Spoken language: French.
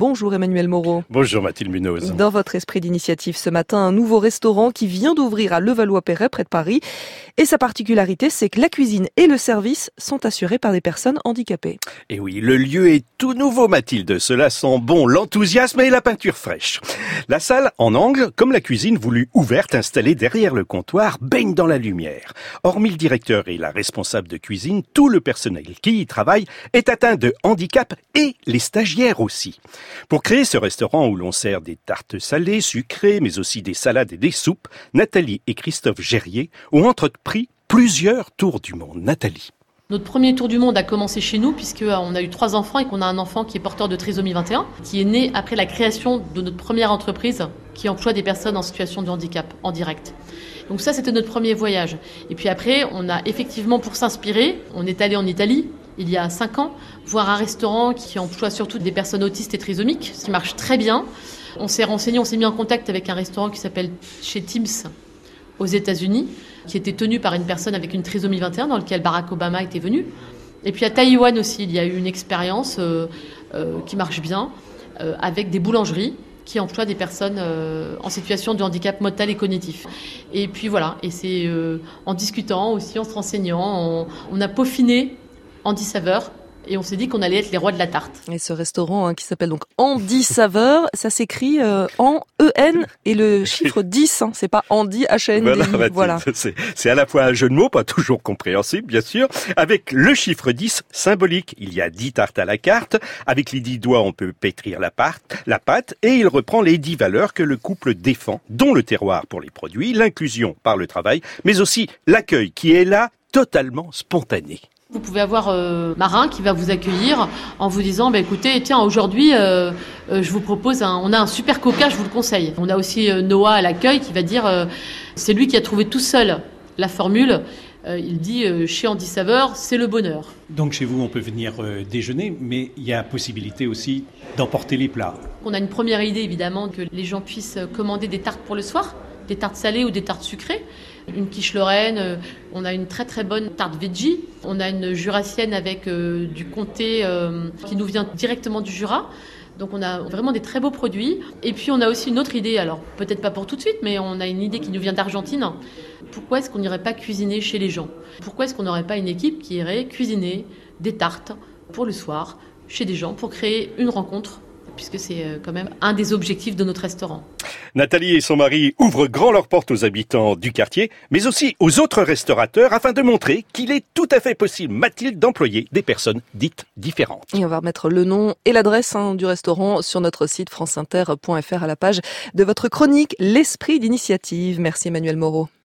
Bonjour Emmanuel Moreau. Bonjour Mathilde Munoz. Dans votre esprit d'initiative ce matin, un nouveau restaurant qui vient d'ouvrir à Levallois-Perret près de Paris. Et sa particularité, c'est que la cuisine et le service sont assurés par des personnes handicapées. Et oui, le lieu est tout nouveau Mathilde. Cela sent bon l'enthousiasme et la peinture fraîche. La salle, en angle, comme la cuisine voulue ouverte, installée derrière le comptoir, baigne dans la lumière. Hormis le directeur et la responsable de cuisine, tout le personnel qui y travaille est atteint de handicap et les stagiaires aussi. Pour créer ce restaurant où l'on sert des tartes salées, sucrées, mais aussi des salades et des soupes, Nathalie et Christophe Gerrier ont entrepris plusieurs tours du monde. Nathalie. Notre premier tour du monde a commencé chez nous puisqu'on euh, a eu trois enfants et qu'on a un enfant qui est porteur de trisomie 21, qui est né après la création de notre première entreprise qui emploie des personnes en situation de handicap en direct. Donc ça, c'était notre premier voyage. Et puis après, on a effectivement, pour s'inspirer, on est allé en Italie, il y a cinq ans, voir un restaurant qui emploie surtout des personnes autistes et trisomiques, ce qui marche très bien. On s'est renseigné, on s'est mis en contact avec un restaurant qui s'appelle chez Teams aux États-Unis, qui était tenu par une personne avec une trisomie 21, dans lequel Barack Obama était venu. Et puis à Taïwan aussi, il y a eu une expérience euh, euh, qui marche bien, euh, avec des boulangeries qui emploient des personnes en situation de handicap mental et cognitif. Et puis voilà, et c'est en discutant aussi, en se renseignant, on, on a peaufiné Andy Saveur. Et on s'est dit qu'on allait être les rois de la tarte. Et ce restaurant hein, qui s'appelle donc Andy Saveur, ça s'écrit euh, en E-N et le chiffre 10, hein, c'est pas Andy H-N-D. Voilà, voilà. c'est à la fois un jeu de mots, pas toujours compréhensible bien sûr, avec le chiffre 10 symbolique. Il y a 10 tartes à la carte, avec les 10 doigts on peut pétrir la, pâte, la pâte et il reprend les 10 valeurs que le couple défend, dont le terroir pour les produits, l'inclusion par le travail, mais aussi l'accueil qui est là totalement spontané. Vous pouvez avoir euh, Marin qui va vous accueillir en vous disant bah, écoutez, tiens, aujourd'hui, euh, euh, je vous propose, un, on a un super coca, je vous le conseille. On a aussi Noah à l'accueil qui va dire c'est lui qui a trouvé tout seul la formule. il dit chez Andy Saveur, c'est le bonheur. Donc chez vous, on peut venir déjeuner, mais il y a possibilité aussi d'emporter les plats. On a une première idée évidemment que les gens puissent commander des tartes pour le soir des tartes salées ou des tartes sucrées. Une quiche lorraine, euh, on a une très très bonne tarte veggie. On a une jurassienne avec euh, du comté euh, qui nous vient directement du Jura. Donc on a vraiment des très beaux produits. Et puis on a aussi une autre idée, alors peut-être pas pour tout de suite, mais on a une idée qui nous vient d'Argentine. Pourquoi est-ce qu'on n'irait pas cuisiner chez les gens? Pourquoi est-ce qu'on n'aurait pas une équipe qui irait cuisiner des tartes pour le soir chez des gens pour créer une rencontre puisque c'est quand même un des objectifs de notre restaurant. Nathalie et son mari ouvrent grand leurs portes aux habitants du quartier, mais aussi aux autres restaurateurs afin de montrer qu'il est tout à fait possible, Mathilde, d'employer des personnes dites différentes. Et on va remettre le nom et l'adresse hein, du restaurant sur notre site franceinter.fr à la page de votre chronique L'esprit d'initiative. Merci Emmanuel Moreau.